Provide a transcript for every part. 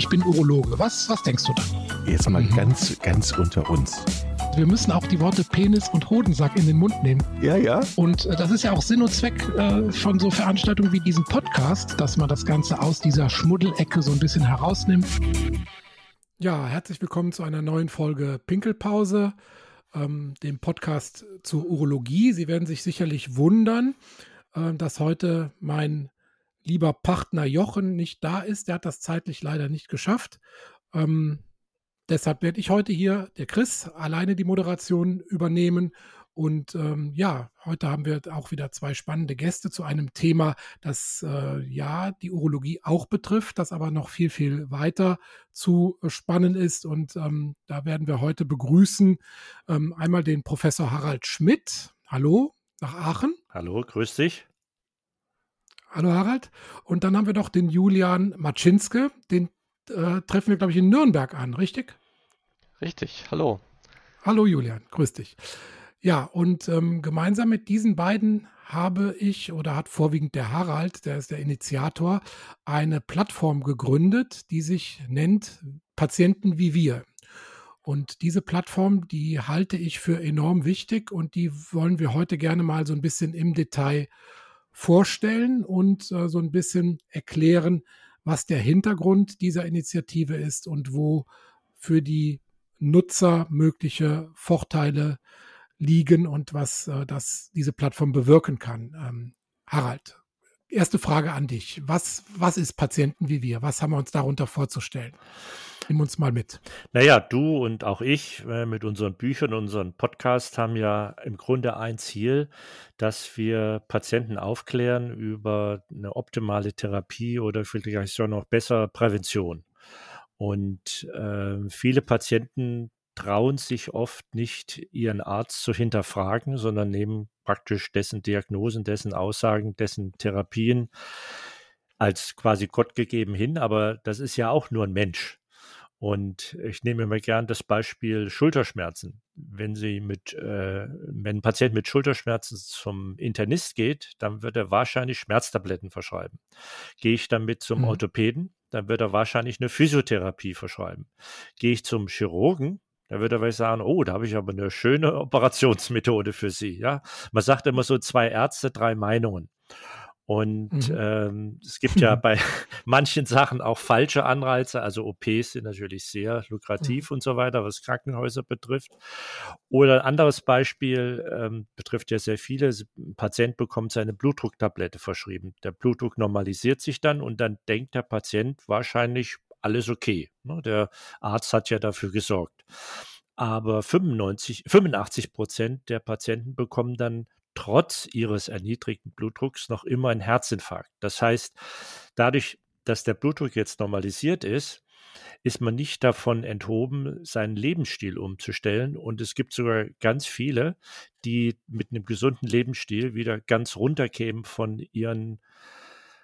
ich bin Urologe. Was, was denkst du da? Jetzt mal mhm. ganz, ganz unter uns. Wir müssen auch die Worte Penis und Hodensack in den Mund nehmen. Ja, ja. Und äh, das ist ja auch Sinn und Zweck äh, von so Veranstaltungen wie diesem Podcast, dass man das Ganze aus dieser Schmuddelecke so ein bisschen herausnimmt. Ja, herzlich willkommen zu einer neuen Folge Pinkelpause, ähm, dem Podcast zur Urologie. Sie werden sich sicherlich wundern, äh, dass heute mein lieber Partner Jochen nicht da ist. Der hat das zeitlich leider nicht geschafft. Ähm, deshalb werde ich heute hier, der Chris, alleine die Moderation übernehmen. Und ähm, ja, heute haben wir auch wieder zwei spannende Gäste zu einem Thema, das äh, ja die Urologie auch betrifft, das aber noch viel, viel weiter zu spannen ist. Und ähm, da werden wir heute begrüßen ähm, einmal den Professor Harald Schmidt. Hallo nach Aachen. Hallo, grüß dich. Hallo Harald. Und dann haben wir noch den Julian Maczynske. Den äh, treffen wir, glaube ich, in Nürnberg an, richtig? Richtig, hallo. Hallo Julian, grüß dich. Ja, und ähm, gemeinsam mit diesen beiden habe ich oder hat vorwiegend der Harald, der ist der Initiator, eine Plattform gegründet, die sich nennt Patienten wie wir. Und diese Plattform, die halte ich für enorm wichtig und die wollen wir heute gerne mal so ein bisschen im Detail vorstellen und äh, so ein bisschen erklären, was der Hintergrund dieser Initiative ist und wo für die Nutzer mögliche Vorteile liegen und was äh, das, diese Plattform bewirken kann. Ähm, Harald, erste Frage an dich. Was, was ist Patienten wie wir? Was haben wir uns darunter vorzustellen? Nimm uns mal mit. Naja, du und auch ich äh, mit unseren Büchern, unseren Podcast haben ja im Grunde ein Ziel, dass wir Patienten aufklären über eine optimale Therapie oder vielleicht sogar noch besser Prävention. Und äh, viele Patienten trauen sich oft nicht, ihren Arzt zu hinterfragen, sondern nehmen praktisch dessen Diagnosen, dessen Aussagen, dessen Therapien als quasi Gott gegeben hin. Aber das ist ja auch nur ein Mensch. Und ich nehme immer gern das Beispiel Schulterschmerzen. Wenn Sie mit, äh, wenn ein Patient mit Schulterschmerzen zum Internist geht, dann wird er wahrscheinlich Schmerztabletten verschreiben. Gehe ich damit zum mhm. Orthopäden, dann wird er wahrscheinlich eine Physiotherapie verschreiben. Gehe ich zum Chirurgen, dann wird er vielleicht sagen, oh, da habe ich aber eine schöne Operationsmethode für Sie. Ja, man sagt immer so zwei Ärzte, drei Meinungen. Und mhm. ähm, es gibt ja bei manchen Sachen auch falsche Anreize. Also OPs sind natürlich sehr lukrativ mhm. und so weiter, was Krankenhäuser betrifft. Oder ein anderes Beispiel ähm, betrifft ja sehr viele. Ein Patient bekommt seine Blutdrucktablette verschrieben. Der Blutdruck normalisiert sich dann und dann denkt der Patient wahrscheinlich, alles okay. Ne? Der Arzt hat ja dafür gesorgt. Aber 95, 85 Prozent der Patienten bekommen dann trotz ihres erniedrigten Blutdrucks noch immer einen Herzinfarkt. Das heißt, dadurch, dass der Blutdruck jetzt normalisiert ist, ist man nicht davon enthoben, seinen Lebensstil umzustellen. Und es gibt sogar ganz viele, die mit einem gesunden Lebensstil wieder ganz runterkämen von ihren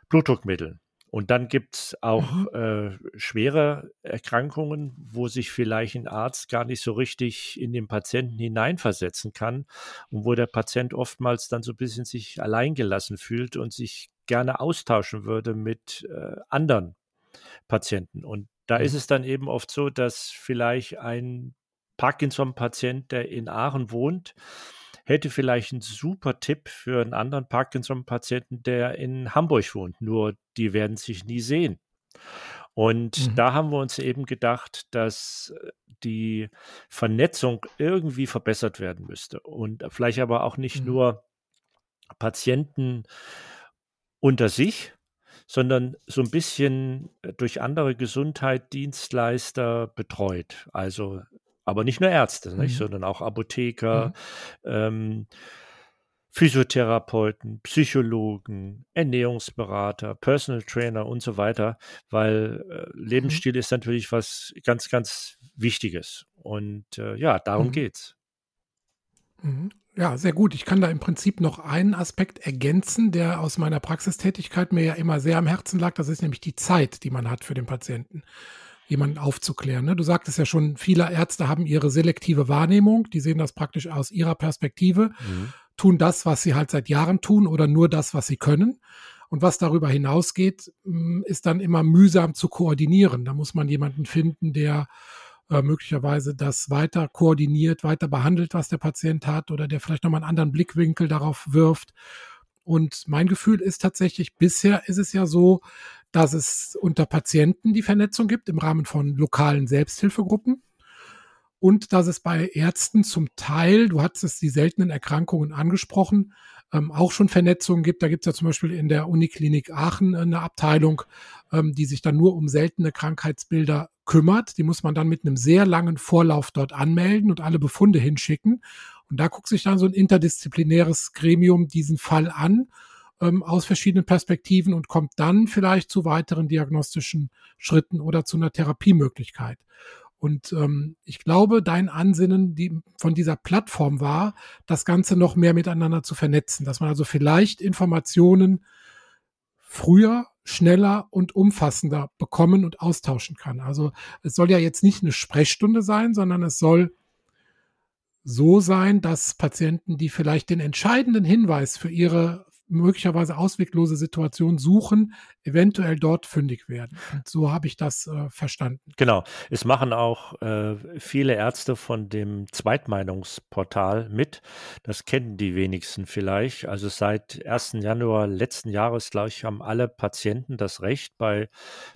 Blutdruckmitteln. Und dann gibt es auch mhm. äh, schwere Erkrankungen, wo sich vielleicht ein Arzt gar nicht so richtig in den Patienten hineinversetzen kann und wo der Patient oftmals dann so ein bisschen sich alleingelassen fühlt und sich gerne austauschen würde mit äh, anderen Patienten. Und da mhm. ist es dann eben oft so, dass vielleicht ein Parkinson-Patient, der in Aachen wohnt, hätte vielleicht einen super Tipp für einen anderen Parkinson-Patienten, der in Hamburg wohnt. Nur die werden sich nie sehen. Und mhm. da haben wir uns eben gedacht, dass äh, die Vernetzung irgendwie verbessert werden müsste. Und vielleicht aber auch nicht mhm. nur Patienten unter sich, sondern so ein bisschen durch andere Gesundheitsdienstleister betreut. Also aber nicht nur Ärzte, mhm. nicht, sondern auch Apotheker, mhm. ähm, Physiotherapeuten, Psychologen, Ernährungsberater, Personal Trainer und so weiter, weil äh, mhm. Lebensstil mhm. ist natürlich was ganz, ganz Wichtiges. Und äh, ja, darum mhm. geht's. Mhm. Ja, sehr gut. Ich kann da im Prinzip noch einen Aspekt ergänzen, der aus meiner Praxistätigkeit mir ja immer sehr am Herzen lag. Das ist nämlich die Zeit, die man hat für den Patienten jemanden aufzuklären. Ne? Du sagtest ja schon, viele Ärzte haben ihre selektive Wahrnehmung, die sehen das praktisch aus ihrer Perspektive, mhm. tun das, was sie halt seit Jahren tun oder nur das, was sie können. Und was darüber hinausgeht, hm, ist dann immer mühsam zu koordinieren. Da muss man jemanden finden, der äh, möglicherweise das weiter koordiniert, weiter behandelt, was der Patient hat oder der vielleicht nochmal einen anderen Blickwinkel darauf wirft. Und mein Gefühl ist tatsächlich, bisher ist es ja so, dass es unter Patienten die Vernetzung gibt im Rahmen von lokalen Selbsthilfegruppen und dass es bei Ärzten zum Teil, du hattest die seltenen Erkrankungen angesprochen, ähm, auch schon Vernetzungen gibt. Da gibt es ja zum Beispiel in der Uniklinik Aachen eine Abteilung, ähm, die sich dann nur um seltene Krankheitsbilder kümmert. Die muss man dann mit einem sehr langen Vorlauf dort anmelden und alle Befunde hinschicken. Und da guckt sich dann so ein interdisziplinäres Gremium diesen Fall an ähm, aus verschiedenen Perspektiven und kommt dann vielleicht zu weiteren diagnostischen Schritten oder zu einer Therapiemöglichkeit. Und ähm, ich glaube, dein Ansinnen die, von dieser Plattform war, das Ganze noch mehr miteinander zu vernetzen, dass man also vielleicht Informationen früher, schneller und umfassender bekommen und austauschen kann. Also es soll ja jetzt nicht eine Sprechstunde sein, sondern es soll so sein, dass Patienten, die vielleicht den entscheidenden Hinweis für ihre möglicherweise ausweglose Situation suchen, eventuell dort fündig werden. Und so habe ich das äh, verstanden. Genau. Es machen auch äh, viele Ärzte von dem Zweitmeinungsportal mit. Das kennen die wenigsten vielleicht. Also seit 1. Januar letzten Jahres, glaube ich, haben alle Patienten das Recht, bei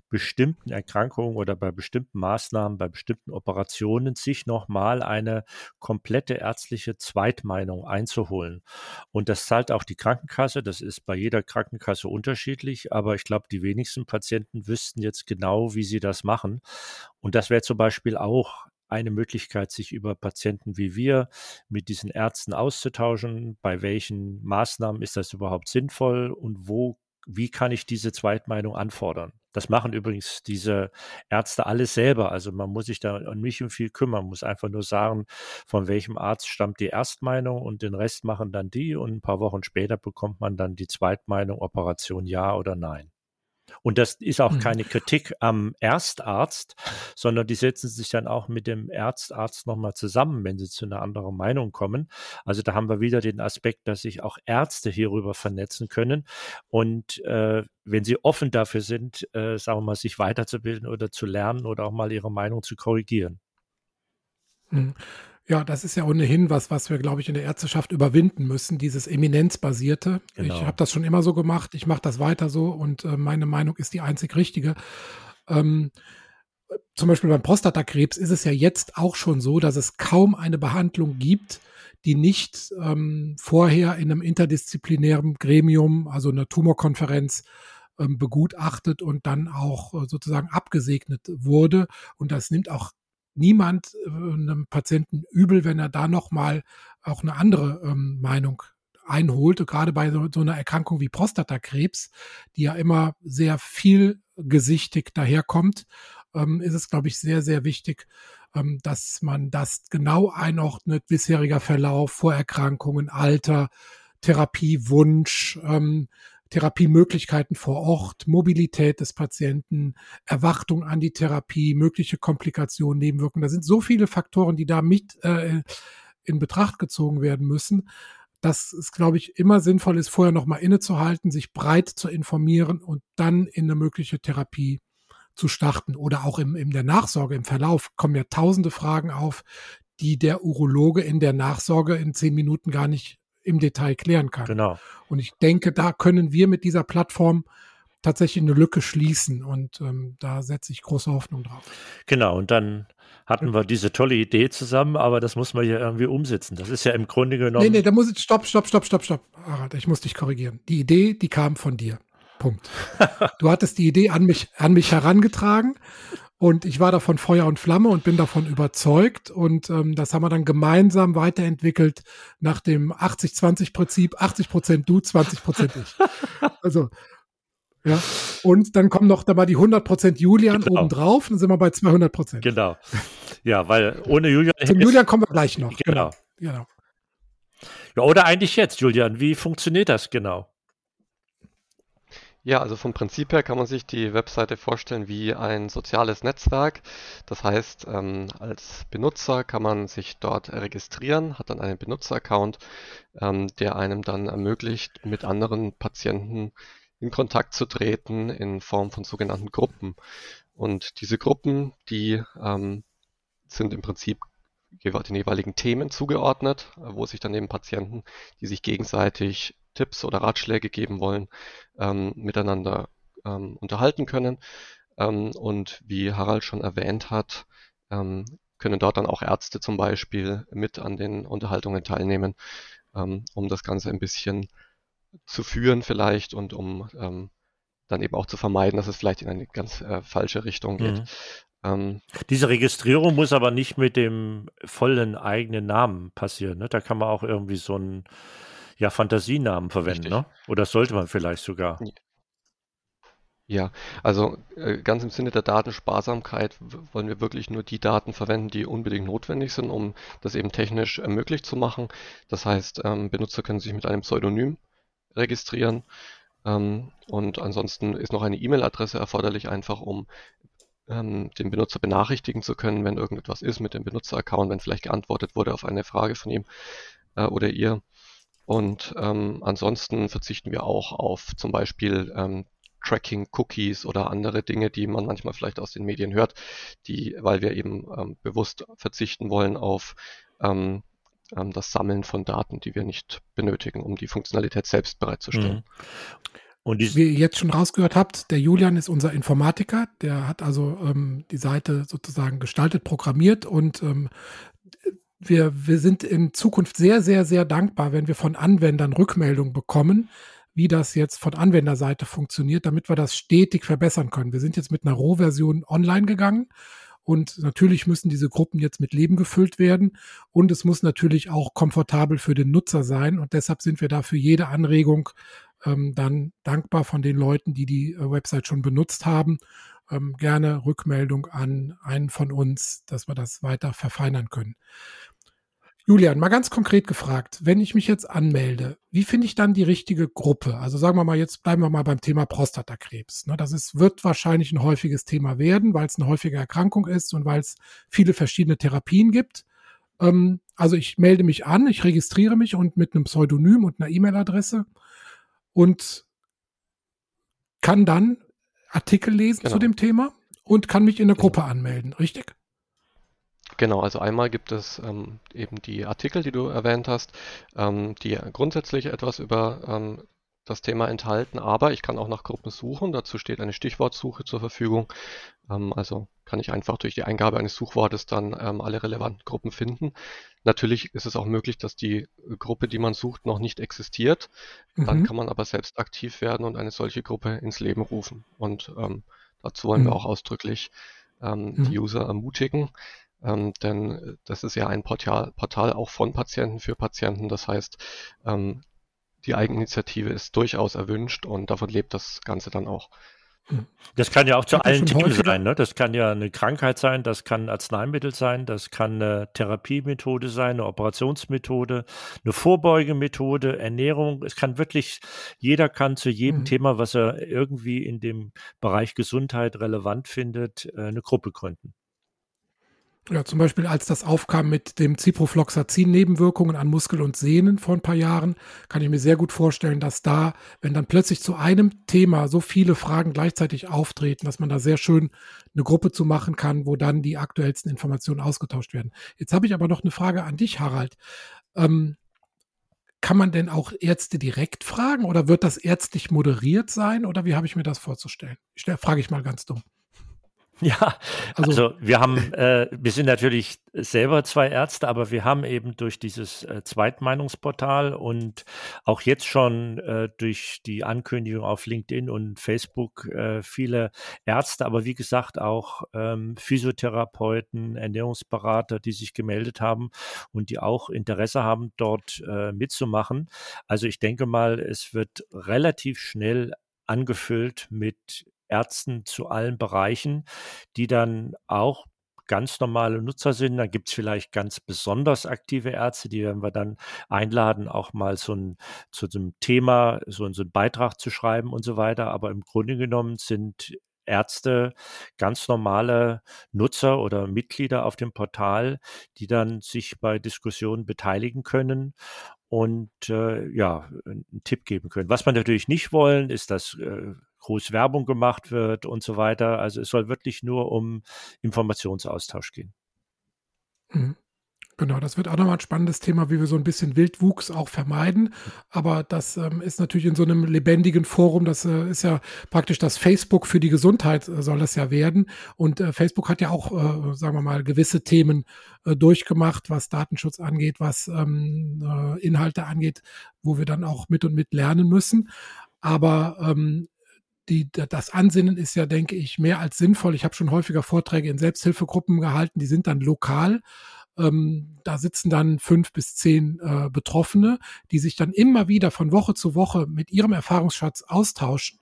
bestimmten Erkrankungen oder bei bestimmten Maßnahmen, bei bestimmten Operationen sich nochmal eine komplette ärztliche Zweitmeinung einzuholen. Und das zahlt auch die Krankenkasse. Das ist bei jeder Krankenkasse unterschiedlich, aber ich glaube, die wenigsten Patienten wüssten jetzt genau, wie sie das machen. Und das wäre zum Beispiel auch eine Möglichkeit, sich über Patienten wie wir mit diesen Ärzten auszutauschen. Bei welchen Maßnahmen ist das überhaupt sinnvoll und wo wie kann ich diese Zweitmeinung anfordern? Das machen übrigens diese Ärzte alles selber. Also man muss sich da nicht um viel kümmern, muss einfach nur sagen, von welchem Arzt stammt die Erstmeinung und den Rest machen dann die und ein paar Wochen später bekommt man dann die Zweitmeinung, Operation ja oder nein. Und das ist auch mhm. keine Kritik am Erstarzt, sondern die setzen sich dann auch mit dem Erstarzt nochmal zusammen, wenn sie zu einer anderen Meinung kommen. Also da haben wir wieder den Aspekt, dass sich auch Ärzte hierüber vernetzen können. Und äh, wenn sie offen dafür sind, äh, sagen wir mal, sich weiterzubilden oder zu lernen oder auch mal ihre Meinung zu korrigieren. Ja, das ist ja ohnehin was, was wir, glaube ich, in der Ärzteschaft überwinden müssen, dieses Eminenzbasierte. Genau. Ich habe das schon immer so gemacht, ich mache das weiter so und äh, meine Meinung ist die einzig richtige. Ähm, zum Beispiel beim Prostatakrebs ist es ja jetzt auch schon so, dass es kaum eine Behandlung gibt, die nicht ähm, vorher in einem interdisziplinären Gremium, also einer Tumorkonferenz, ähm, begutachtet und dann auch äh, sozusagen abgesegnet wurde. Und das nimmt auch niemand äh, einem Patienten übel, wenn er da nochmal auch eine andere ähm, Meinung einholt. gerade bei so, so, einer Erkrankung wie Prostatakrebs, die ja immer sehr vielgesichtig daherkommt, ähm, ist es, glaube ich, sehr, sehr wichtig, ähm, dass man das genau einordnet, bisheriger Verlauf, Vorerkrankungen, Alter, Therapiewunsch, ähm, Therapiemöglichkeiten vor Ort, Mobilität des Patienten, Erwartung an die Therapie, mögliche Komplikationen, Nebenwirkungen. Da sind so viele Faktoren, die da mit äh, in Betracht gezogen werden müssen, dass es, glaube ich, immer sinnvoll ist, vorher nochmal innezuhalten, sich breit zu informieren und dann in eine mögliche Therapie zu starten. Oder auch im, in der Nachsorge, im Verlauf kommen ja tausende Fragen auf, die der Urologe in der Nachsorge in zehn Minuten gar nicht im Detail klären kann. Genau. Und ich denke, da können wir mit dieser Plattform tatsächlich eine Lücke schließen und ähm, da setze ich große Hoffnung drauf. Genau, und dann hatten wir diese tolle Idee zusammen, aber das muss man ja irgendwie umsetzen. Das ist ja im Grunde genommen. Nee, nee, da muss ich, stopp, stopp, stopp, stopp, stopp. Harald, ich muss dich korrigieren. Die Idee, die kam von dir. Punkt. Du hattest die Idee an mich, an mich herangetragen und ich war davon Feuer und Flamme und bin davon überzeugt. Und ähm, das haben wir dann gemeinsam weiterentwickelt nach dem 80-20-Prinzip. 80 Prozent du, 20 Prozent ich. Also, ja. Und dann kommen noch da mal die 100 Prozent Julian genau. obendrauf. Dann sind wir bei 200 Prozent. Genau. Ja, weil ohne Julian. Zum Julian kommen wir gleich noch. Genau. genau. genau. Ja, oder eigentlich jetzt, Julian. Wie funktioniert das genau? Ja, also vom Prinzip her kann man sich die Webseite vorstellen wie ein soziales Netzwerk. Das heißt, ähm, als Benutzer kann man sich dort registrieren, hat dann einen Benutzeraccount, ähm, der einem dann ermöglicht, mit anderen Patienten in Kontakt zu treten in Form von sogenannten Gruppen. Und diese Gruppen, die ähm, sind im Prinzip den jeweiligen Themen zugeordnet, wo sich dann eben Patienten, die sich gegenseitig Tipps oder Ratschläge geben wollen, ähm, miteinander ähm, unterhalten können. Ähm, und wie Harald schon erwähnt hat, ähm, können dort dann auch Ärzte zum Beispiel mit an den Unterhaltungen teilnehmen, ähm, um das Ganze ein bisschen zu führen vielleicht und um dann eben auch zu vermeiden, dass es vielleicht in eine ganz äh, falsche Richtung geht. Mhm. Ähm, Diese Registrierung muss aber nicht mit dem vollen eigenen Namen passieren. Ne? Da kann man auch irgendwie so einen ja, Fantasienamen verwenden, ne? Oder sollte man vielleicht sogar? Ja, also äh, ganz im Sinne der Datensparsamkeit wollen wir wirklich nur die Daten verwenden, die unbedingt notwendig sind, um das eben technisch äh, möglich zu machen. Das heißt, ähm, Benutzer können sich mit einem Pseudonym registrieren. Ähm, und ansonsten ist noch eine E-Mail-Adresse erforderlich, einfach um ähm, den Benutzer benachrichtigen zu können, wenn irgendetwas ist mit dem Benutzer-Account, wenn vielleicht geantwortet wurde auf eine Frage von ihm äh, oder ihr. Und ähm, ansonsten verzichten wir auch auf zum Beispiel ähm, Tracking-Cookies oder andere Dinge, die man manchmal vielleicht aus den Medien hört, die, weil wir eben ähm, bewusst verzichten wollen auf ähm, ähm, das Sammeln von Daten, die wir nicht benötigen, um die Funktionalität selbst bereitzustellen. Mhm. Und wie ihr jetzt schon rausgehört habt, der Julian ist unser Informatiker. Der hat also ähm, die Seite sozusagen gestaltet, programmiert und ähm, wir, wir sind in Zukunft sehr, sehr, sehr dankbar, wenn wir von Anwendern Rückmeldungen bekommen, wie das jetzt von Anwenderseite funktioniert, damit wir das stetig verbessern können. Wir sind jetzt mit einer Rohversion online gegangen und natürlich müssen diese Gruppen jetzt mit Leben gefüllt werden und es muss natürlich auch komfortabel für den Nutzer sein und deshalb sind wir da für jede Anregung ähm, dann dankbar von den Leuten, die die äh, Website schon benutzt haben. Ähm, gerne Rückmeldung an einen von uns, dass wir das weiter verfeinern können. Julian, mal ganz konkret gefragt, wenn ich mich jetzt anmelde, wie finde ich dann die richtige Gruppe? Also sagen wir mal, jetzt bleiben wir mal beim Thema Prostatakrebs. Ne, das ist, wird wahrscheinlich ein häufiges Thema werden, weil es eine häufige Erkrankung ist und weil es viele verschiedene Therapien gibt. Ähm, also ich melde mich an, ich registriere mich und mit einem Pseudonym und einer E-Mail-Adresse und kann dann Artikel lesen genau. zu dem Thema und kann mich in der genau. Gruppe anmelden, richtig? Genau, also einmal gibt es ähm, eben die Artikel, die du erwähnt hast, ähm, die grundsätzlich etwas über ähm, das Thema enthalten, aber ich kann auch nach Gruppen suchen. Dazu steht eine Stichwortsuche zur Verfügung. Ähm, also kann ich einfach durch die Eingabe eines Suchwortes dann ähm, alle relevanten Gruppen finden. Natürlich ist es auch möglich, dass die Gruppe, die man sucht, noch nicht existiert. Mhm. Dann kann man aber selbst aktiv werden und eine solche Gruppe ins Leben rufen. Und ähm, dazu wollen mhm. wir auch ausdrücklich ähm, mhm. die User ermutigen. Ähm, denn das ist ja ein Portal, Portal auch von Patienten für Patienten. Das heißt, ähm, die Eigeninitiative ist durchaus erwünscht und davon lebt das Ganze dann auch. Hm. Das kann ja auch zu allen Themen sein. Ne? Das kann ja eine Krankheit sein, das kann ein Arzneimittel sein, das kann eine Therapiemethode sein, eine Operationsmethode, eine Vorbeugemethode, Ernährung. Es kann wirklich, jeder kann zu jedem mhm. Thema, was er irgendwie in dem Bereich Gesundheit relevant findet, äh, eine Gruppe gründen. Ja, zum Beispiel als das aufkam mit dem Ciprofloxacin-Nebenwirkungen an Muskel und Sehnen vor ein paar Jahren, kann ich mir sehr gut vorstellen, dass da, wenn dann plötzlich zu einem Thema so viele Fragen gleichzeitig auftreten, dass man da sehr schön eine Gruppe zu machen kann, wo dann die aktuellsten Informationen ausgetauscht werden. Jetzt habe ich aber noch eine Frage an dich, Harald. Ähm, kann man denn auch Ärzte direkt fragen oder wird das ärztlich moderiert sein oder wie habe ich mir das vorzustellen? Ich frage ich mal ganz dumm. Ja, also, also wir haben, äh, wir sind natürlich selber zwei Ärzte, aber wir haben eben durch dieses äh, Zweitmeinungsportal und auch jetzt schon äh, durch die Ankündigung auf LinkedIn und Facebook äh, viele Ärzte, aber wie gesagt auch ähm, Physiotherapeuten, Ernährungsberater, die sich gemeldet haben und die auch Interesse haben, dort äh, mitzumachen. Also ich denke mal, es wird relativ schnell angefüllt mit Ärzten zu allen Bereichen, die dann auch ganz normale Nutzer sind. Dann gibt es vielleicht ganz besonders aktive Ärzte, die werden wir dann einladen, auch mal so ein, zu einem Thema, so, so einen Beitrag zu schreiben und so weiter. Aber im Grunde genommen sind Ärzte ganz normale Nutzer oder Mitglieder auf dem Portal, die dann sich bei Diskussionen beteiligen können und äh, ja, einen Tipp geben können. Was man natürlich nicht wollen, ist, dass äh, groß Werbung gemacht wird und so weiter. Also es soll wirklich nur um Informationsaustausch gehen. Mhm. Genau, das wird auch nochmal ein spannendes Thema, wie wir so ein bisschen Wildwuchs auch vermeiden. Aber das ähm, ist natürlich in so einem lebendigen Forum, das äh, ist ja praktisch das Facebook für die Gesundheit äh, soll das ja werden. Und äh, Facebook hat ja auch, äh, sagen wir mal, gewisse Themen äh, durchgemacht, was Datenschutz angeht, was ähm, äh, Inhalte angeht, wo wir dann auch mit und mit lernen müssen. Aber ähm, die, das Ansinnen ist ja, denke ich, mehr als sinnvoll. Ich habe schon häufiger Vorträge in Selbsthilfegruppen gehalten, die sind dann lokal ähm, da sitzen dann fünf bis zehn äh, Betroffene, die sich dann immer wieder von Woche zu Woche mit ihrem Erfahrungsschatz austauschen.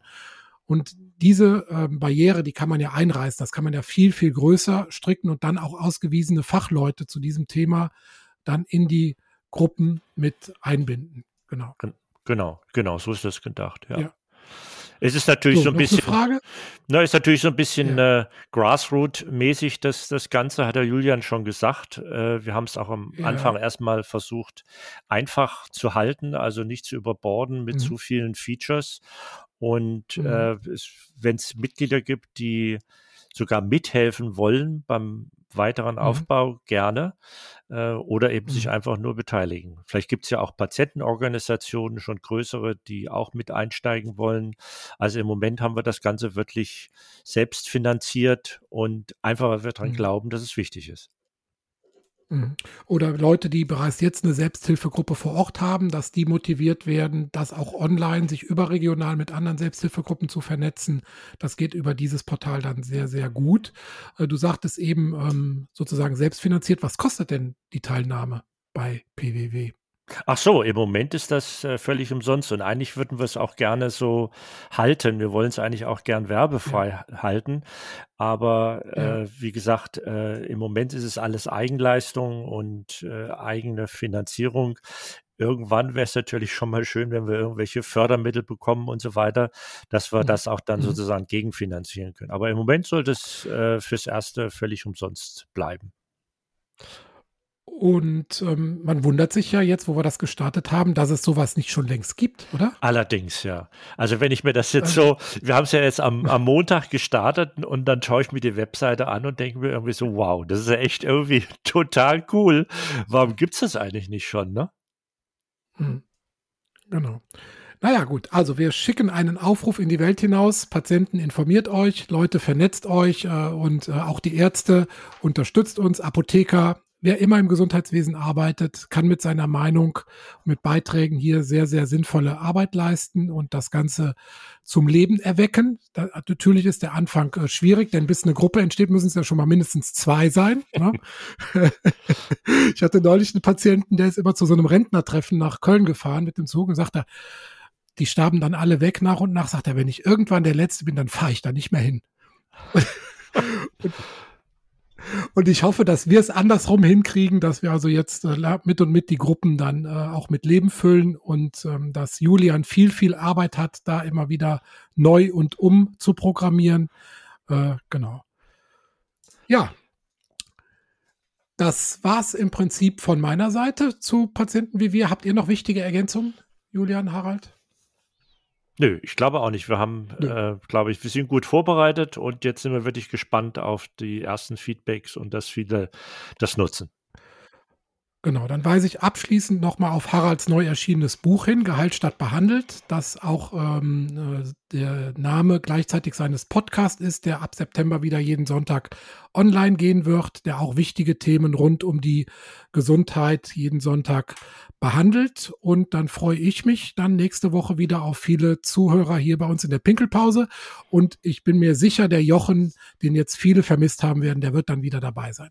Und diese äh, Barriere, die kann man ja einreißen, das kann man ja viel, viel größer stricken und dann auch ausgewiesene Fachleute zu diesem Thema dann in die Gruppen mit einbinden. Genau. Genau, genau, so ist das gedacht, ja. ja. Es ist natürlich so, so ein bisschen. Frage? Na, ist natürlich so ein bisschen ja. äh, Grassroot-mäßig, das, das Ganze, hat der Julian schon gesagt. Äh, wir haben es auch am ja. Anfang erstmal versucht, einfach zu halten, also nicht zu überborden mit mhm. zu vielen Features. Und mhm. äh, wenn es Mitglieder gibt, die sogar mithelfen wollen beim weiteren mhm. Aufbau gerne äh, oder eben mhm. sich einfach nur beteiligen. Vielleicht gibt es ja auch Patientenorganisationen, schon größere, die auch mit einsteigen wollen. Also im Moment haben wir das Ganze wirklich selbst finanziert und einfach, weil wir daran mhm. glauben, dass es wichtig ist. Mhm. Oder Leute, die bereits jetzt eine Selbsthilfegruppe vor Ort haben, dass die motiviert werden, das auch online sich überregional mit anderen Selbsthilfegruppen zu vernetzen. Das geht über dieses Portal dann sehr, sehr gut. Äh, du sagtest eben ähm, sozusagen selbstfinanziert. Was kostet denn die Teilnahme bei PWW? Ach so, im Moment ist das äh, völlig umsonst und eigentlich würden wir es auch gerne so halten. Wir wollen es eigentlich auch gern werbefrei ja. halten, aber ja. äh, wie gesagt, äh, im Moment ist es alles Eigenleistung und äh, eigene Finanzierung. Irgendwann wäre es natürlich schon mal schön, wenn wir irgendwelche Fördermittel bekommen und so weiter, dass wir mhm. das auch dann mhm. sozusagen gegenfinanzieren können. Aber im Moment sollte es äh, fürs Erste völlig umsonst bleiben. Und ähm, man wundert sich ja jetzt, wo wir das gestartet haben, dass es sowas nicht schon längst gibt, oder? Allerdings, ja. Also wenn ich mir das jetzt so, wir haben es ja jetzt am, am Montag gestartet und dann schaue ich mir die Webseite an und denke mir irgendwie so, wow, das ist ja echt irgendwie total cool. Warum gibt es das eigentlich nicht schon, ne? Hm. Genau. Naja, gut. Also wir schicken einen Aufruf in die Welt hinaus. Patienten informiert euch, Leute vernetzt euch äh, und äh, auch die Ärzte unterstützt uns, Apotheker, wer immer im Gesundheitswesen arbeitet, kann mit seiner Meinung, mit Beiträgen hier sehr, sehr sinnvolle Arbeit leisten und das Ganze zum Leben erwecken. Da, natürlich ist der Anfang äh, schwierig, denn bis eine Gruppe entsteht, müssen es ja schon mal mindestens zwei sein. Ne? ich hatte neulich einen Patienten, der ist immer zu so einem Rentnertreffen nach Köln gefahren mit dem Zug und sagte, die starben dann alle weg nach und nach, sagt er, wenn ich irgendwann der Letzte bin, dann fahre ich da nicht mehr hin. und und ich hoffe, dass wir es andersrum hinkriegen, dass wir also jetzt äh, mit und mit die Gruppen dann äh, auch mit Leben füllen und ähm, dass Julian viel, viel Arbeit hat, da immer wieder neu und um zu programmieren. Äh, genau. Ja. Das war's im Prinzip von meiner Seite zu Patienten wie wir. Habt ihr noch wichtige Ergänzungen, Julian, Harald? Nö, ich glaube auch nicht. Wir haben, äh, glaube ich, wir sind gut vorbereitet und jetzt sind wir wirklich gespannt auf die ersten Feedbacks und dass viele das nutzen. Genau, dann weise ich abschließend nochmal auf Haralds neu erschienenes Buch hin, Gehalt statt behandelt, das auch ähm, äh, der Name gleichzeitig seines Podcasts ist, der ab September wieder jeden Sonntag online gehen wird, der auch wichtige Themen rund um die Gesundheit jeden Sonntag behandelt. Und dann freue ich mich dann nächste Woche wieder auf viele Zuhörer hier bei uns in der Pinkelpause. Und ich bin mir sicher, der Jochen, den jetzt viele vermisst haben werden, der wird dann wieder dabei sein.